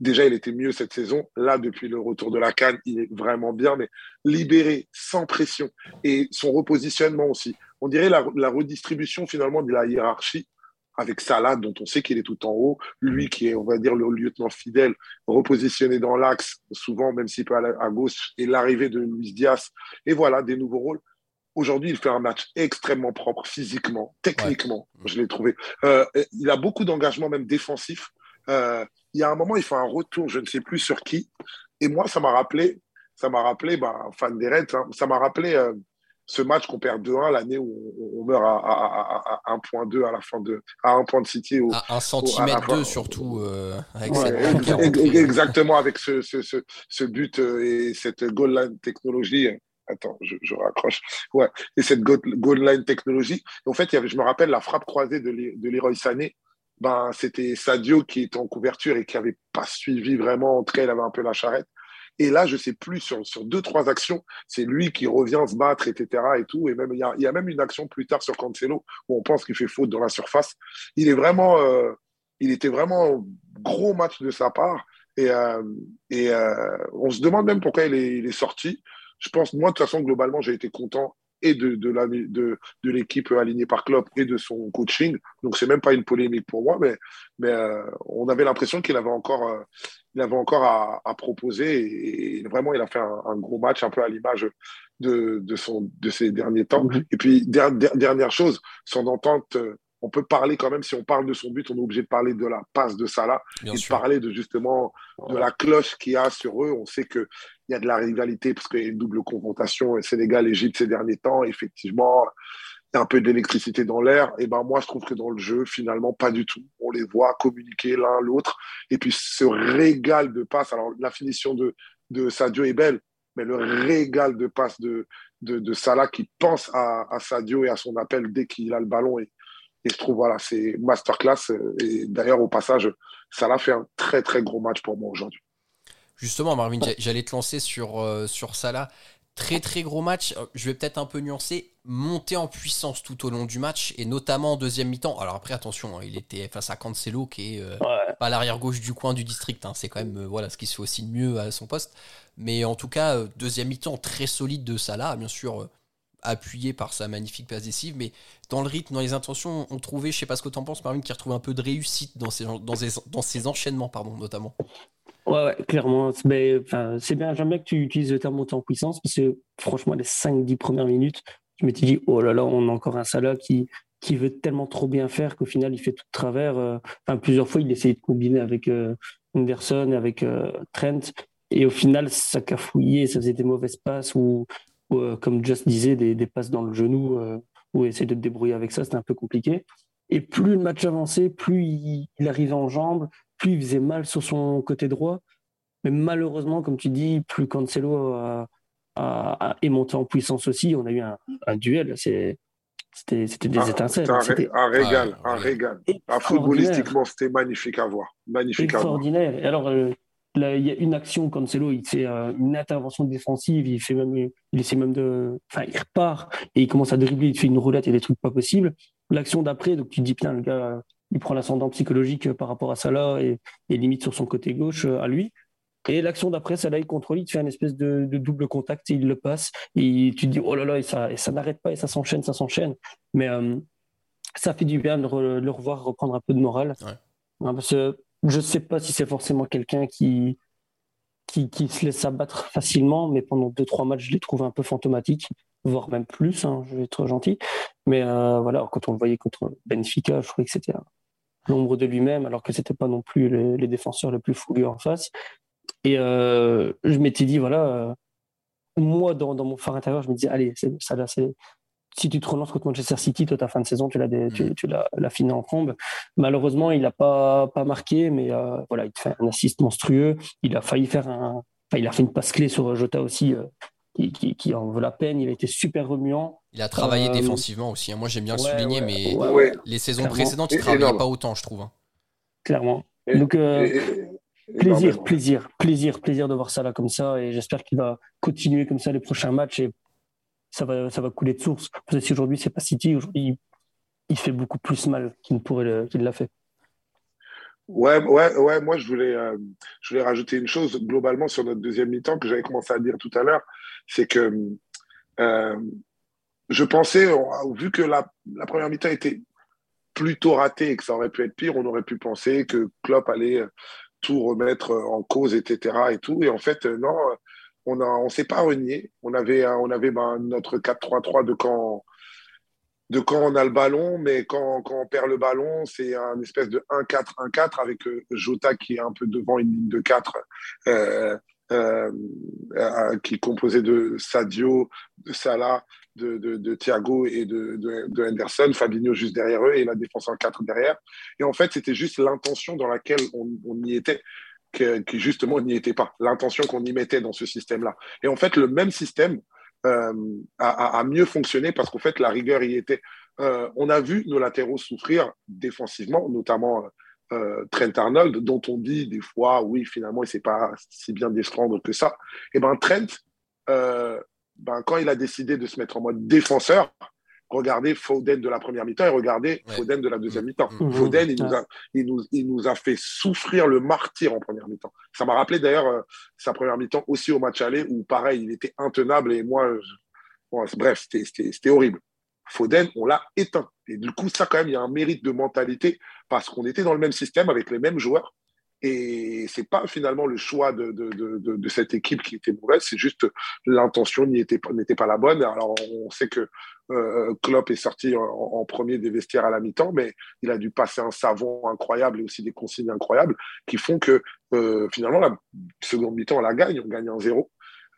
Déjà, il était mieux cette saison. Là, depuis le retour de la Cannes, il est vraiment bien, mais libéré, sans pression. Et son repositionnement aussi. On dirait la, la redistribution finalement de la hiérarchie avec Salah, dont on sait qu'il est tout en haut, lui qui est, on va dire, le lieutenant fidèle, repositionné dans l'axe, souvent, même s'il peut aller à gauche, et l'arrivée de Luis Diaz, et voilà, des nouveaux rôles. Aujourd'hui, il fait un match extrêmement propre, physiquement, techniquement, je l'ai trouvé. Euh, il a beaucoup d'engagement, même défensif. Euh, il y a un moment, il fait un retour, je ne sais plus sur qui, et moi, ça m'a rappelé, ça m'a rappelé, bah, fan des Reds, hein, ça m'a rappelé euh, ce match qu'on perd 2-1 l'année où on, meurt à, à, 1.2 à la fin de à un point de City au, à un centimètre 2 surtout euh, avec cette exactement avec ce, ce, ce, ce, but euh, et cette goal line technologie attends je, je, raccroche. Ouais et cette goal, line technologie. En fait il y avait, je me rappelle la frappe croisée de, de Leroy Sané ben c'était Sadio qui était en couverture et qui avait pas suivi vraiment en tout cas il avait un peu la charrette et là, je sais plus, sur, sur deux, trois actions, c'est lui qui revient se battre, etc. Et tout. Et même, il y a, y a, même une action plus tard sur Cancelo où on pense qu'il fait faute dans la surface. Il est vraiment, euh, il était vraiment gros match de sa part. Et, euh, et euh, on se demande même pourquoi il est, il est sorti. Je pense, moi, de toute façon, globalement, j'ai été content et de, de, de, de l'équipe alignée par Klopp et de son coaching. Donc, c'est même pas une polémique pour moi, mais, mais euh, on avait l'impression qu'il avait encore, euh, il avait encore à, à proposer. Et, vraiment, il a fait un, gros match, un peu à l'image de, de, son, de ses derniers temps. Mm-hmm. Et puis, dernière chose, son entente euh, on peut parler quand même, si on parle de son but, on est obligé de parler de la passe de Salah et de parler de justement de la cloche qu'il y a sur eux. On sait qu'il y a de la rivalité parce qu'il y a une double confrontation Sénégal-Égypte ces derniers temps. Effectivement, il y a un peu d'électricité dans l'air. Et ben moi, je trouve que dans le jeu, finalement, pas du tout. On les voit communiquer l'un l'autre et puis ce régal de passe. Alors la finition de, de Sadio est belle, mais le régal de passe de, de, Salah qui pense à, à, Sadio et à son appel dès qu'il a le ballon et, et je trouve, voilà, c'est masterclass. Et d'ailleurs, au passage, ça l'a fait un très, très gros match pour moi aujourd'hui. Justement, Marvin, j'allais te lancer sur, euh, sur Salah. Très, très gros match. Euh, je vais peut-être un peu nuancer. Monter en puissance tout au long du match, et notamment en deuxième mi-temps. Alors après, attention, hein, il était face à Cancelo, qui est euh, pas l'arrière gauche du coin du district. Hein. C'est quand même voilà, ce qui se fait aussi de mieux à son poste. Mais en tout cas, deuxième mi-temps très solide de Salah. Bien sûr, appuyé par sa magnifique passe décisive, mais dans le rythme, dans les intentions, on trouvait, je sais pas ce que tu en penses, Marvin, qui retrouve un peu de réussite dans ses, dans dans ses enchaînements, pardon, notamment. Ouais, clairement. Mais, c'est bien, j'aime bien que tu utilises le terme monter en puissance, parce que franchement, les 5-10 premières minutes, je m'étais dit, oh là là, on a encore un Salah qui, qui veut tellement trop bien faire qu'au final, il fait tout de travers. Euh, enfin, plusieurs fois, il essayait de combiner avec euh, Anderson, avec euh, Trent, et au final, ça cafouillait, ça faisait des mauvaises passes ou euh, comme Just disait, des, des, passes dans le genou, ou essayer de te débrouiller avec ça, c'était un peu compliqué. Et plus le match avançait, plus il, arrivait en jambes, plus il faisait mal sur son côté droit. Mais malheureusement, comme tu dis, plus Cancelo a, a, est monté en puissance aussi. On a eu un, un duel. C'était, c'était des ah, étincelles. C'était un, régal, un régal. Ah, footballistiquement, c'était magnifique à voir. Magnifique Extraordinaire. À voir. Et alors, euh, il y a une action, Cancelo, il fait euh, une intervention défensive, il fait même, il essaie même de, enfin, il repart et il commence à dribbler, il fait une roulette et des trucs pas possibles. L'action d'après, donc tu te dis, putain, le gars, il prend l'ascendant psychologique par rapport à Salah et, et limite sur son côté gauche euh, à lui. Et l'action d'après, Salah, il contrôle, il fait un espèce de, double contact et il le passe. Et tu te dis, oh là là, et ça, et ça n'arrête pas et ça s'enchaîne, ça s'enchaîne. Mais euh, ça fait du bien de, le revoir reprendre un peu de morale. Ouais. parce que je ne sais pas si c'est forcément quelqu'un qui, qui, qui, se laisse abattre facilement, mais pendant deux, trois matchs, je l'ai trouvé un peu fantomatique, voire même plus, hein, je vais être gentil. Mais euh, voilà, quand on le voyait contre Benfica, je trouvais que c'était l'ombre de lui-même, alors que c'était pas non plus les, défenseurs les plus fougueux en face. Et euh, je m'étais dit, voilà, euh, moi, dans, dans, mon phare intérieur, je me disais, allez, ça là, c'est si tu te relances contre Manchester City, toi, ta fin de saison, tu l'as, tu, mm. tu l'as, fini en trombe. Malheureusement, il n'a pas, pas marqué, mais euh, voilà, il te fait un assist monstrueux. Il a failli faire un, enfin, il a fait une passe clé sur Jota aussi, qui, qui, qui, en vaut la peine. Il a été super remuant. Il a travaillé euh, défensivement aussi. Hein. Moi, j'aime bien le souligner, mais les saisons précédentes, il ne travaillait pas autant, je trouve. Hein. Clairement. Donc, plaisir, plaisir, plaisir, plaisir de voir ça là comme ça, et j'espère qu'il va continuer comme ça les prochains matchs et ça va, ça va couler de source. Parce que si aujourd'hui, c'est pas City, aujourd'hui, il fait beaucoup plus mal qu'il ne pourrait qu'il l'a fait. Ouais, ouais, ouais, moi je voulais, euh, je voulais rajouter une chose globalement sur notre deuxième mi-temps que j'avais commencé à dire tout à l'heure, c'est que euh, je pensais, vu que la, première mi-temps était plutôt ratée et que ça aurait pu être pire, on aurait pu penser que Klopp allait tout remettre en cause, etc. Et tout. Et en fait, non, on ne s'est pas renié. On avait, on avait ben, notre 4-3-3 de quand, on a le ballon, mais quand, on perd le ballon, c'est un espèce de 1-4-1-4 avec euh, Jota qui est un peu devant une ligne de 4. Euh, euh, euh, qui est de Sadio, de Salah, de, de, Thiago et de, de, Henderson, Fabinho juste derrière eux et la défense en 4 derrière. Et en fait, c'était juste l'intention dans laquelle on, y était qui justement n'y était pas, l'intention qu'on y mettait dans ce système-là. Et en fait, le même système euh, a, a, mieux fonctionné parce qu'en fait, la rigueur y était. Euh, on a vu nos latéraux souffrir défensivement, notamment euh, Trent Arnold, dont on dit des fois, oui, finalement, il ne sait pas si bien défendre que ça. Et ben Trent, ben, quand il a décidé de se mettre en mode défenseur, regardez Foden de la première mi-temps et regardez Foden de la deuxième mi-temps. Mmh. Foden, il, nous a, il, nous, il, nous a, fait souffrir le martyr en première mi-temps. Ça m'a rappelé d'ailleurs euh, sa première mi-temps aussi au match aller où, pareil, il était intenable et moi, bref, c'était horrible. Foden, on l'a éteint. Et du coup, ça, quand même, il y a un mérite de mentalité parce qu'on était dans le même système avec les mêmes joueurs. Et c'est pas finalement le choix de, cette équipe qui était mauvaise, c'est juste l'intention n'était pas, pas la bonne. Alors on sait que euh, Klopp est sorti en, premier des vestiaires à la mi-temps, mais il a dû passer un savon incroyable et aussi des consignes incroyables qui font que euh, finalement la seconde mi-temps on la gagne, on gagne un zéro.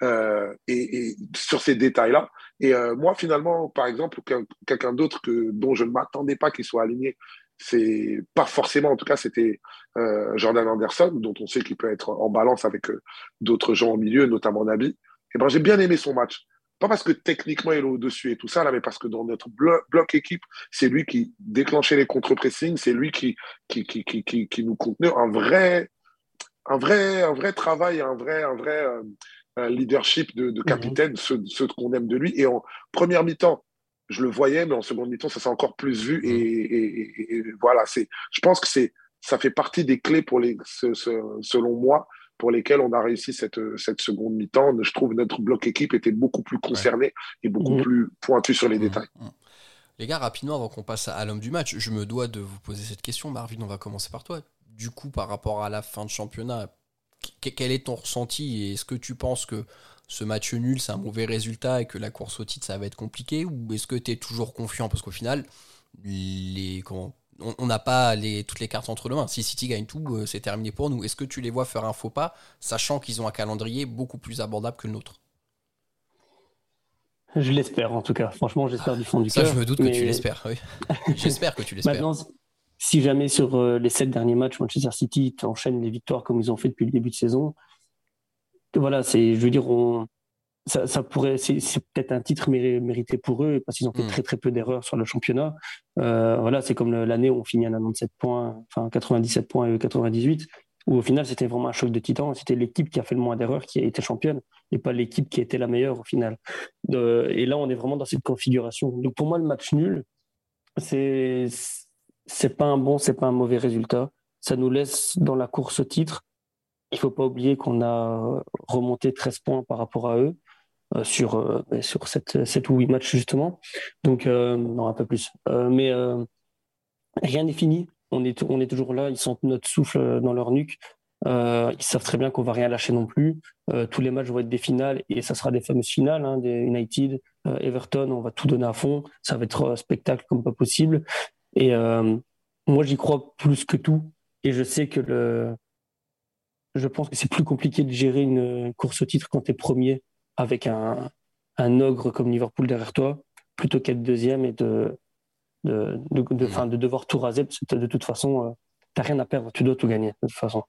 Euh, et, et, sur ces détails-là. Et euh, moi, finalement, par exemple, quelqu'un d'autre que dont je ne m'attendais pas qu'il soit aligné c'est pas forcément, en tout cas, c'était euh, Jordan Anderson, dont on sait qu'il peut être en balance avec euh, d'autres gens au milieu, notamment Nabi. Et eh ben, j'ai bien aimé son match. Pas parce que techniquement il est au-dessus et tout ça, là, mais parce que dans notre bloc, équipe, c'est lui qui déclenchait les contre-pressings, c'est lui qui, qui, qui, qui, qui, nous contenait un vrai, un vrai, un vrai travail, un vrai, un vrai euh, leadership de, de capitaine, ce, ce qu'on aime de lui. Et en première mi-temps, je le voyais, mais en seconde mi-temps, ça s'est encore plus vu. Mm. Et, voilà, c'est, je pense que c'est, ça fait partie des clés pour les, selon moi, pour lesquelles on a réussi cette, cette seconde mi-temps. Je trouve que notre bloc équipe était beaucoup plus concerné et beaucoup mm. plus pointu sur les mm. détails. Les gars, rapidement, avant qu'on passe à l'homme du match, je me dois de vous poser cette question. Marvin, on va commencer par toi. Du coup, par rapport à la fin de championnat, quel est ton ressenti Est-ce que tu penses que ce match nul, c'est un mauvais résultat et que la course au titre, ça va être compliqué Ou est-ce que tu es toujours confiant? Parce qu'au final, les, on n'a pas les, toutes les cartes entre les mains. Si City gagne tout, euh, c'est terminé pour nous. Est-ce que tu les vois faire un faux pas, sachant qu'ils ont un calendrier beaucoup plus abordable que le nôtre? Je l'espère en tout cas. Franchement, j'espère du fond du cœur. Ça, je me doute que tu l'espères. Oui. j'espère que tu l'espères. Maintenant, si jamais sur euh, les sept derniers matchs, Manchester City enchaîne les victoires comme ils ont fait depuis le début de saison, voilà, c'est, je veux dire, on, ça, ça pourrait, c'est, peut-être un titre mérité pour eux parce qu'ils ont fait mm. très très peu d'erreurs sur le championnat. Euh, voilà, c'est comme l'année où on finit à 97 points, enfin 97 points et 98, où au final c'était vraiment un choc de titans. C'était l'équipe qui a fait le moins d'erreurs qui a été championne et pas l'équipe qui était la meilleure au final. Euh, et là, on est vraiment dans cette configuration. Donc pour moi, le match nul, c'est c'est pas un bon, c'est pas un mauvais résultat. Ça nous laisse dans la course au titre il faut pas oublier qu'on a remonté 13 points par rapport à eux euh, sur, euh, sur 7, ou 8 matchs justement. Donc, euh, non, un peu plus. mais rien n'est fini. On est, on est toujours là. Ils sentent notre souffle dans leur nuque. ils savent très bien qu'on va rien lâcher non plus. tous les matchs vont être des finales et ça sera des fameuses finales, hein, United, Everton. On va tout donner à fond. Ça va être un spectacle comme pas possible. Et moi, j'y crois plus que tout. Et je sais que le, je pense que c'est plus compliqué de gérer une course au titre quand tu es premier avec un, un, ogre comme Liverpool derrière toi, plutôt qu'être deuxième et de, de, de, de, de devoir tout raser. Parce que de toute façon, euh, tu n'as rien à perdre, tu dois tout gagner, de toute façon.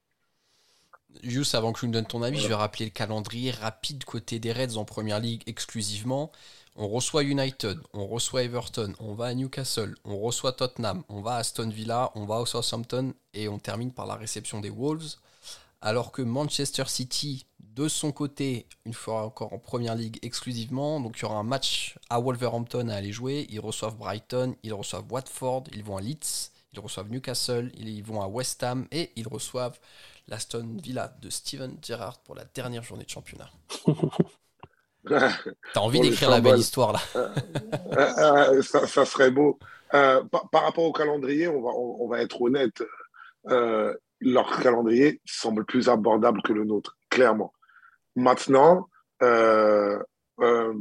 Juste avant que je me donne ton avis, je vais rappeler le calendrier rapide côté des Reds en première ligue exclusivement. On reçoit United, on reçoit Everton, on va à Newcastle, on reçoit Tottenham, on va à Aston Villa, on va au Southampton et on termine par la réception des Wolves alors que Manchester City, de son côté, une fois encore en première ligue exclusivement, donc il y aura un match à Wolverhampton à aller jouer, ils reçoivent Brighton, ils reçoivent Watford, ils vont à Leeds, Ils reçoivent Newcastle, ils vont à West Ham et ils reçoivent l'Aston Villa de Steven Gerrard pour la dernière journée de championnat. T'as envie d'écrire la belle histoire là euh, euh, ça, serait beau. par, rapport au calendrier, on va, on, va être honnête. Leur calendrier semble plus abordable que le nôtre, clairement. Maintenant, euh,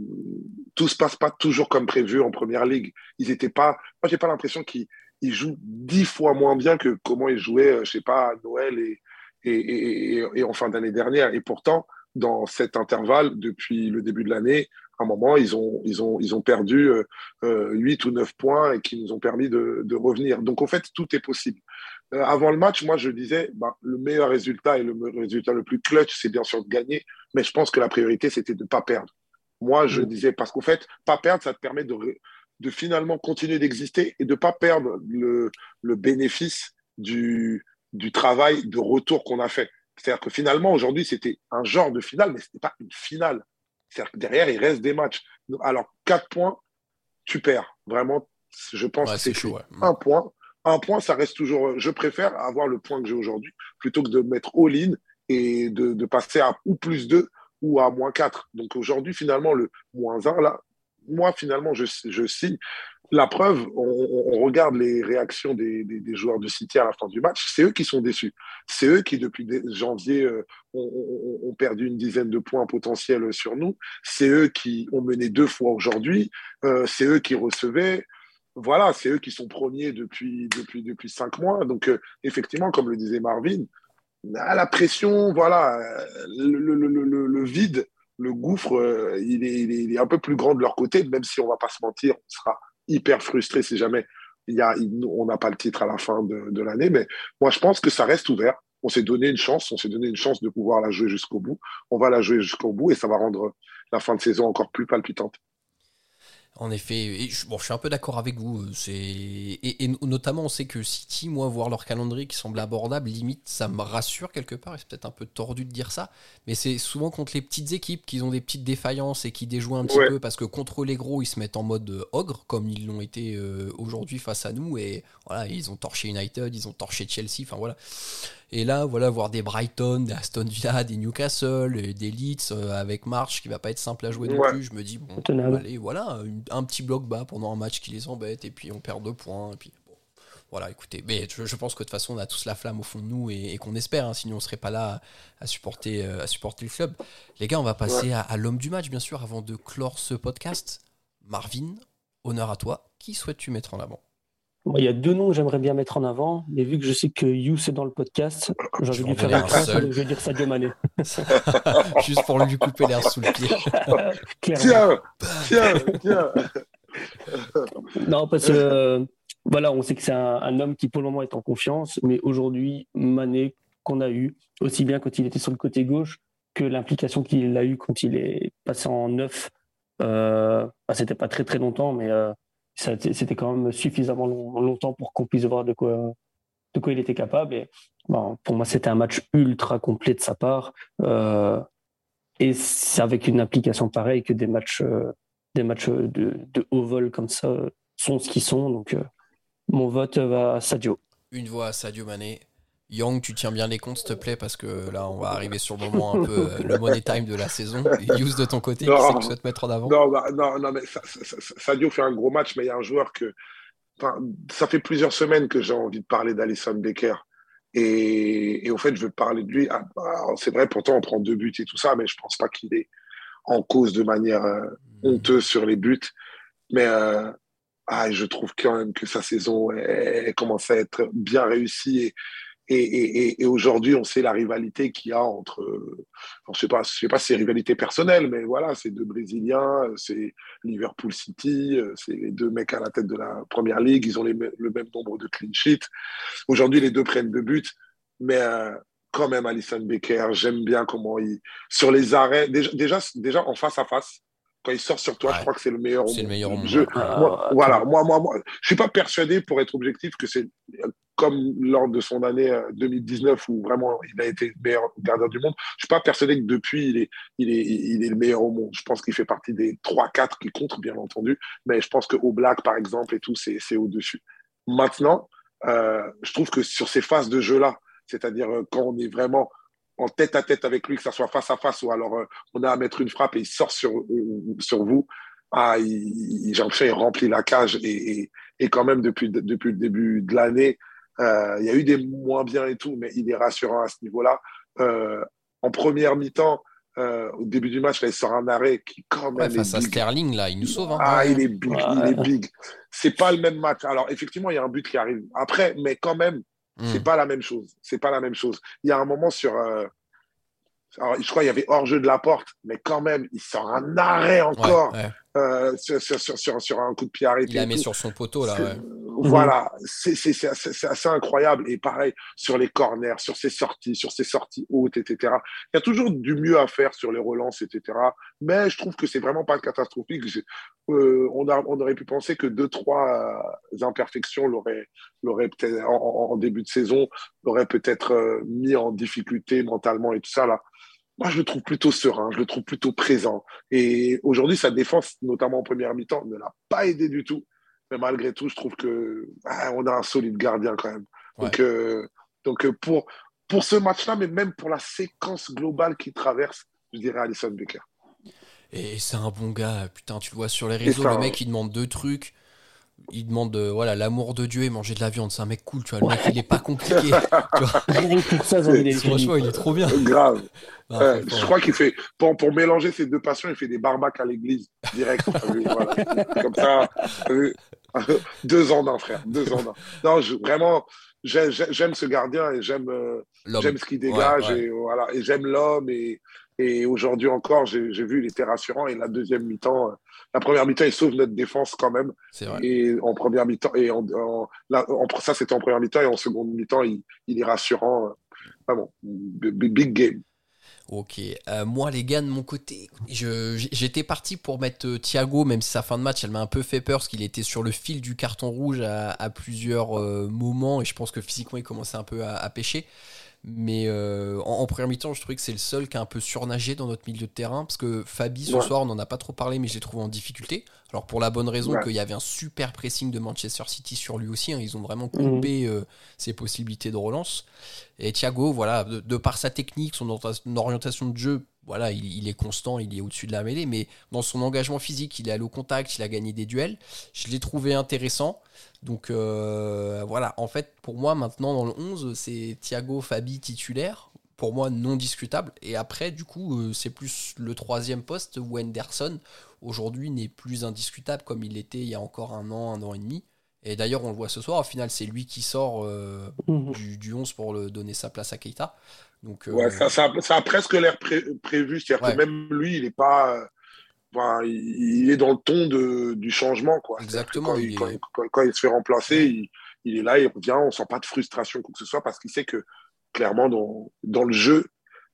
tout se passe pas toujours comme prévu en première ligue. Ils étaient pas. Moi, j'ai pas l'impression qu'ils jouent dix fois moins bien que comment ils jouaient, euh, je sais pas, à Noël et, et, et, en fin d'année dernière. Et pourtant, dans cet intervalle, depuis le début de l'année, à un moment, ils ont, ils ont, ils ont perdu euh, euh huit 8 ou 9 points et qui nous ont permis de revenir. Donc, en fait, tout est possible. Euh, avant le match, moi, je disais, bah, le meilleur résultat et le résultat le plus clutch, c'est bien sûr de gagner, mais je pense que la priorité, c'était de ne pas perdre. Moi, je mm. disais, parce qu'en fait, pas perdre, ça te permet de, de finalement continuer d'exister et de ne pas perdre le, le bénéfice du, du travail de retour qu'on a fait. C'est-à-dire que finalement, aujourd'hui, c'était un genre de finale, mais ce n'était pas une finale. C'est-à-dire que derrière, il reste des matchs. Alors, quatre points, tu perds. Vraiment, je pense que c'est chaud. Un point. Un point, ça reste toujours. Je préfère avoir le point que j'ai aujourd'hui plutôt que de mettre all-in et de, passer à ou plus deux ou à moins 4. Donc aujourd'hui, finalement, le moins 1, là, moi, finalement, je, signe. La preuve, on, regarde les réactions des, des, joueurs de City à la fin du match, c'est eux qui sont déçus. C'est eux qui, depuis janvier, euh, ont, perdu une dizaine de points potentiels sur nous. C'est eux qui ont mené deux fois aujourd'hui. Euh, c'est eux qui recevaient. Voilà, c'est eux qui sont premiers depuis, depuis, depuis cinq mois. Donc, euh, effectivement, comme le disait Marvin, la pression, voilà, le, vide, le gouffre, euh, il est, un peu plus grand de leur côté, même si on va pas se mentir, on sera hyper frustré si jamais il y a, on n'a pas le titre à la fin de, l'année. Mais moi, je pense que ça reste ouvert. On s'est donné une chance, on s'est donné une chance de pouvoir la jouer jusqu'au bout. On va la jouer jusqu'au bout et ça va rendre la fin de saison encore plus palpitante. En effet, bon, je suis un peu d'accord avec vous. Euh, c'est et, notamment, on sait que City, moi, voir leur calendrier qui semble abordable, limite, ça me rassure quelque part. c'est peut-être un peu tordu de dire ça, mais c'est souvent contre les petites équipes qui ont des petites défaillances et qui déjouent un petit peu parce que contre les gros, ils se mettent en mode euh, ogre comme ils l'ont été euh, aujourd'hui face à nous et voilà, ils ont torché United, ils ont torché Chelsea. Enfin voilà. Et là, voilà, voir des Brighton, des Aston Villa, des Newcastle, des Leeds euh, avec March qui va pas être simple à jouer non plus. Je me dis, bon, allez, voilà, un petit bloc bas pendant un match qui les embête et puis on perd deux points. Et puis, voilà, écoutez, mais je, pense que de toute façon, on a tous la flamme au fond de nous et, qu'on espère, hein, sinon on serait pas là à, supporter, euh, à supporter le club. Les gars, on va passer à l'homme du match, bien sûr, avant de clore ce podcast. Marvin, honneur à toi. Qui souhaites-tu mettre en avant? Il y a deux noms que j'aimerais bien mettre en avant, mais vu que je sais que You c'est dans le podcast, j'ai envie de lui faire une trace, je vais dire Sadio Mané. Juste pour lui couper l'air sous le pied. tiens, tiens, tiens. non, parce que euh, voilà, on sait que c'est un, homme qui pour le moment est en confiance, mais aujourd'hui, Mané qu'on a eu, aussi bien quand il était sur le côté gauche que l'implication qu'il a eu quand il est passé en neuf. Euh, bah, c'était pas très très longtemps, mais euh, c'était quand même suffisamment longtemps pour qu'on puisse voir de quoi, de quoi il était capable. Et pour moi, c'était un match ultra complet de sa part. Euh, et c'est avec une application pareille que des matchs, euh, des matchs de, haut vol comme ça sont ce qu'ils sont. Donc, euh, mon vote va à Sadio. Une voix à Sadio Mané. Young, tu tiens bien les comptes, s'il te plaît, parce que là, on va arriver sur le moment un peu euh, le money time de la saison. Use de ton côté, qui c'est que tu souhaites mettre en avant? Non, bah, non, non, mais Sadio fait un gros match, mais il y a un joueur que. ça fait plusieurs semaines que j'ai envie de parler d'Alison Becker. Et, et, au fait, je veux parler de lui. Ah, bah, c'est vrai, pourtant, on prend deux buts et tout ça, mais je pense pas qu'il est en cause de manière euh, hmm. honteuse sur les buts. Mais euh, ah, je trouve quand même que sa saison elle, commence à être bien réussie. Et, et, aujourd'hui, on sait la rivalité qu'il y a entre, je ne sais pas, je sais pas si c'est rivalité personnelle, mais voilà, c'est deux Brésiliens, c'est Liverpool City, c'est les deux mecs à la tête de la première ligue, ils ont le même nombre de clean sheets. Aujourd'hui, les deux prennent deux buts, mais euh, quand même, Alison Becker, j'aime bien comment il, sur les arrêts, déjà, déjà, déjà en face à face, quand il sort sur toi, je crois que c'est le meilleur. C'est le meilleur. Ah, voilà, moi, moi, moi, je suis pas persuadé, pour être objectif, que c'est comme lors de son année 2019 euh, où vraiment il a été le meilleur gardien du monde. Je suis pas persuadé que depuis il est, il est, il est le meilleur au monde. Je pense qu'il fait partie des 3-4 qui comptent, bien entendu, mais je pense que au Black, par exemple, et tout, c'est au-dessus. Maintenant, je trouve que sur ces phases de jeu-là, c'est-à-dire quand on est vraiment en tête à tête avec lui, que ça soit face à face ou alors on a à mettre une frappe et il sort sur, sur vous, ah, il, Jean-Pierre remplit la cage et, et, quand même depuis, depuis le début de l'année, euh, il y a eu des moins bien et tout, mais il est rassurant à ce niveau-là. Euh, en première mi-temps, euh, au début du match, là, il sort un arrêt qui quand même. face à Sterling, là, il nous sauve. Hein. ah, il est big, il est big. C'est pas le même match. Alors, effectivement, il y a un but qui arrive après, mais quand même, hmm. c'est pas la même chose. C'est pas la même chose. Il y a un moment sur. alors, je crois qu'il y avait hors-jeu de la porte, mais quand même, il sort un arrêt encore. Euh, sur, sur, sur, un coup de pied arrêté. Il la met sur son poteau, là. Voilà, c'est assez incroyable. Et pareil, sur les corners, sur ses sorties, sur ses sorties hautes, etc. Il y a toujours du mieux à faire sur les relances, etc. Mais je trouve que c'est vraiment pas catastrophique. Euh, on, a, on aurait pu penser que deux, trois imperfections l'auraient peut-être, en, début de saison, l'auraient peut-être euh, mis en difficulté mentalement et tout ça, là moi, je le trouve plutôt serein, je le trouve plutôt présent. Et aujourd'hui, sa défense, notamment en première mi-temps, ne l'a pas aidé du tout. Mais malgré tout, je trouve que ah, on a un solide gardien quand même. Donc, euh, donc euh, pour, pour ce match-là, mais même pour la séquence globale qu'il traverse, je dirais Alison Becker. Et c'est un bon gars, putain, tu le vois sur les réseaux, le mec il demande deux trucs il demande euh, voilà l'amour de Dieu et manger de la viande. C'est un mec cool, tu vois. Le mec, il est pas compliqué. Franchement, il est trop bien. Grave. je crois qu'il fait pour, pour, mélanger ces deux passions, il fait des barbacs à l'église direct. Comme ça, deux ans d'un frère, deux ans d'un. Non, vraiment, j'aime ce gardien et j'aime euh, j'aime ce qu'il dégage et voilà et j'aime l'homme et et aujourd'hui encore, j'ai vu, il était rassurant. Et la deuxième mi-temps, euh, la première mi-temps, il sauve notre défense quand même. Vrai. Et en première mi-temps, et en, ça c'était en première mi-temps et en seconde mi-temps, il, il, est rassurant. Vraiment, big game. Ok, euh, moi les gars de mon côté, j'étais parti pour mettre euh, Thiago, même si sa fin de match elle m'a un peu fait peur parce qu'il était sur le fil du carton rouge à, plusieurs moments et je pense que physiquement il commençait un peu à, à pêcher. Mais euh, en, première mi-temps, je trouvais que c'est le seul qui a un peu surnagé dans notre milieu de terrain. Parce que Fabi, ce soir, on n'en a pas trop parlé, mais je l'ai trouvé en difficulté. Alors, pour la bonne raison qu'il y avait un super pressing de Manchester City sur lui aussi. Hein. ils ont vraiment coupé mhm. euh, ses possibilités de relance. Et Thiago, voilà, de, par sa technique, son, orientation de jeu, voilà, il, est constant, il est au-dessus de la mêlée. Mais dans son engagement physique, il est allé au contact, il a gagné des duels. Je l'ai trouvé intéressant. Donc euh, voilà, en fait, pour moi, maintenant dans le 11, c'est Thiago Fabi titulaire. Pour moi, non discutable. Et après, du coup, euh, c'est plus le troisième poste où Henderson, aujourd'hui, n'est plus indiscutable comme il l'était il y a encore un an, un an et demi. Et d'ailleurs, on le voit ce soir, au final, c'est lui qui sort euh, mhm. du, 11 pour le, donner sa place à Keita. Donc, ouais, ça, a, presque l'air prévu. C'est-à-dire que même lui, il n'est pas il, est dans le ton de, du changement. Quoi. Exactement. Quand il, quand, il, se fait remplacer, il, est là, il revient, on sent pas de frustration, quoi que ce soit, parce qu'il sait que clairement, dans, dans le jeu,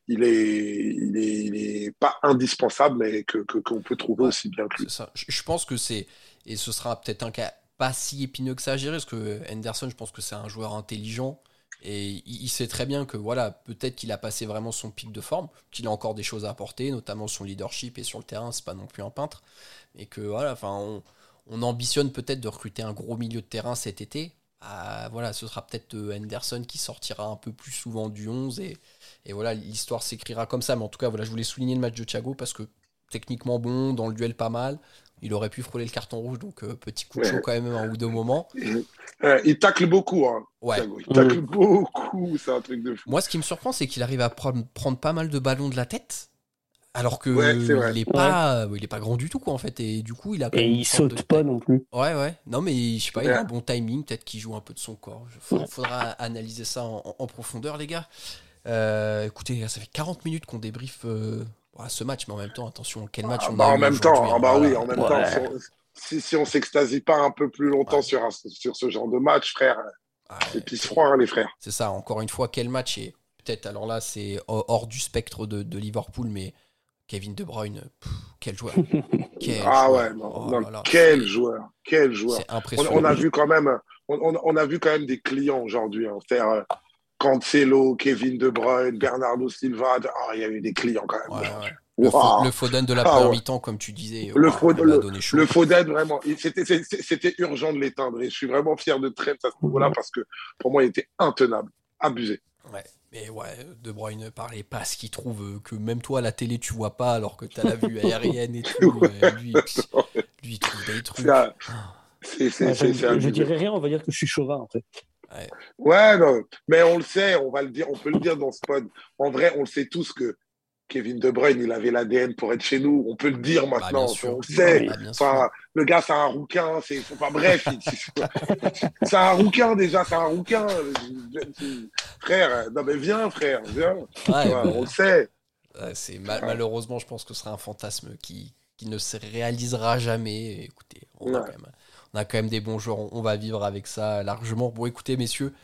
il est, il est, il est pas indispensable, mais que, qu'on peut trouver aussi bien que lui. Ça. Je, pense que c'est, et ce sera peut-être un cas pas si épineux que ça à gérer, parce que Henderson, je pense que c'est un joueur intelligent et il sait très bien que voilà, peut-être qu'il a passé vraiment son pic de forme, qu'il a encore des choses à apporter, notamment son leadership et sur le terrain, c'est pas non plus un peintre. Et que voilà, enfin, on, ambitionne peut-être de recruter un gros milieu de terrain cet été. Ah, voilà, ce sera peut-être euh, Henderson qui sortira un peu plus souvent du 11 et, et voilà, l'histoire s'écrira comme ça. Mais en tout cas, voilà, je voulais souligner le match de Thiago parce que techniquement bon, dans le duel pas mal il aurait pu frôler le carton rouge, donc euh, petit coup de chaud quand même un ou deux moments. Euh, il tacle beaucoup. Hein, ouais. Il tacle beaucoup, c'est un truc de fou. Moi, ce qui me surprend, c'est qu'il arrive à prendre, pas mal de ballons de la tête. Alors que il est pas, il est pas grand du tout quoi en fait et du coup il a. Et il saute pas non plus. Ouais ouais. Non mais je sais pas, il a un bon timing, peut-être qu'il joue un peu de son corps. Il faudra, analyser ça en, profondeur les gars. Euh, écoutez, ça fait 40 minutes qu'on débriefe ce match, mais en même temps, attention, quel match ah, on bah, a En même temps, ah, bah oui, en même temps. Si, si on s'extasie pas un peu plus longtemps sur, sur ce genre de match, frère, c'est pisse froid, hein, les frères. C'est ça, encore une fois, quel match Et peut-être, alors là, c'est hors du spectre de, de, Liverpool, mais Kevin De Bruyne, quel joueur. ah ouais, non, oh quel joueur, quel joueur. impressionnant. On, a vu quand même, on, on, a vu quand même des clients aujourd'hui hein, faire euh, Cancelo, Kevin De Bruyne, Bernardo Silva. Oh, il y a eu des clients quand même. Le, wow. le Foden de la ah première mi-temps, comme tu disais. Le, Foden, le, le, Foden, vraiment, c'était urgent de l'éteindre. Et je suis vraiment fier de Trent à ce niveau-là parce que pour moi, il était intenable, abusé. Ouais, mais ouais, De Bruyne parlait pas ce qu'il trouve que même toi à la télé tu vois pas alors que tu as la vue aérienne et tout. lui, lui, il trouve des trucs. C'est, je, je dirais rien, on va dire que je suis chauvin en fait. Ouais. ouais, non, mais on le sait, on va le dire, on peut le dire dans ce pod. En vrai, on le sait tous que Kevin De Bruyne, il avait l'ADN pour être chez nous. On peut le dire bah, maintenant. on le sait. Bah, enfin, le gars, c'est un rouquin. C'est, pas bref. c'est un rouquin déjà. C'est un rouquin. Frère, non mais viens, frère, viens. on le sait. c'est malheureusement, je pense que ce sera un fantasme qui, qui ne se réalisera jamais. Écoutez, on a quand même on a quand même des bons joueurs, on, va vivre avec ça largement. Bon, écoutez, messieurs,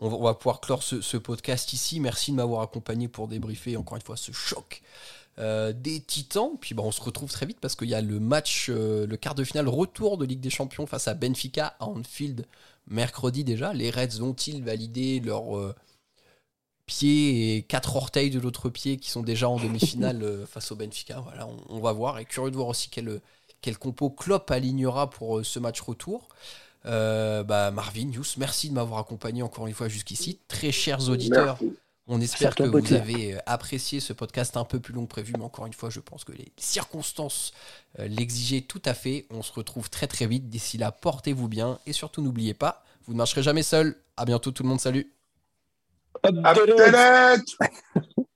on va, pouvoir clore ce, podcast ici. Merci de m'avoir accompagné pour débriefer encore une fois ce choc euh, des Titans. Puis bon, on se retrouve très vite parce qu'il y a le match, euh, le quart de finale retour de Ligue des Champions face à Benfica à Anfield mercredi déjà. Les Reds ont-ils validé leur euh, pied et quatre orteils de l'autre pied qui sont déjà en demi-finale face au Benfica? Voilà, on, on, va voir. Et curieux de voir aussi quel quel compo Klopp alignera pour euh, ce match retour. Euh, bah, Marvin, Yous, merci de m'avoir accompagné encore une fois jusqu'ici. Très chers auditeurs, on espère que vous avez euh, apprécié ce podcast un peu plus long que prévu, mais encore une fois, je pense que les circonstances l'exigeaient tout à fait. On se retrouve très très vite. D'ici là, portez-vous bien et surtout n'oubliez pas, vous ne marcherez jamais seul. À bientôt tout le monde, salut.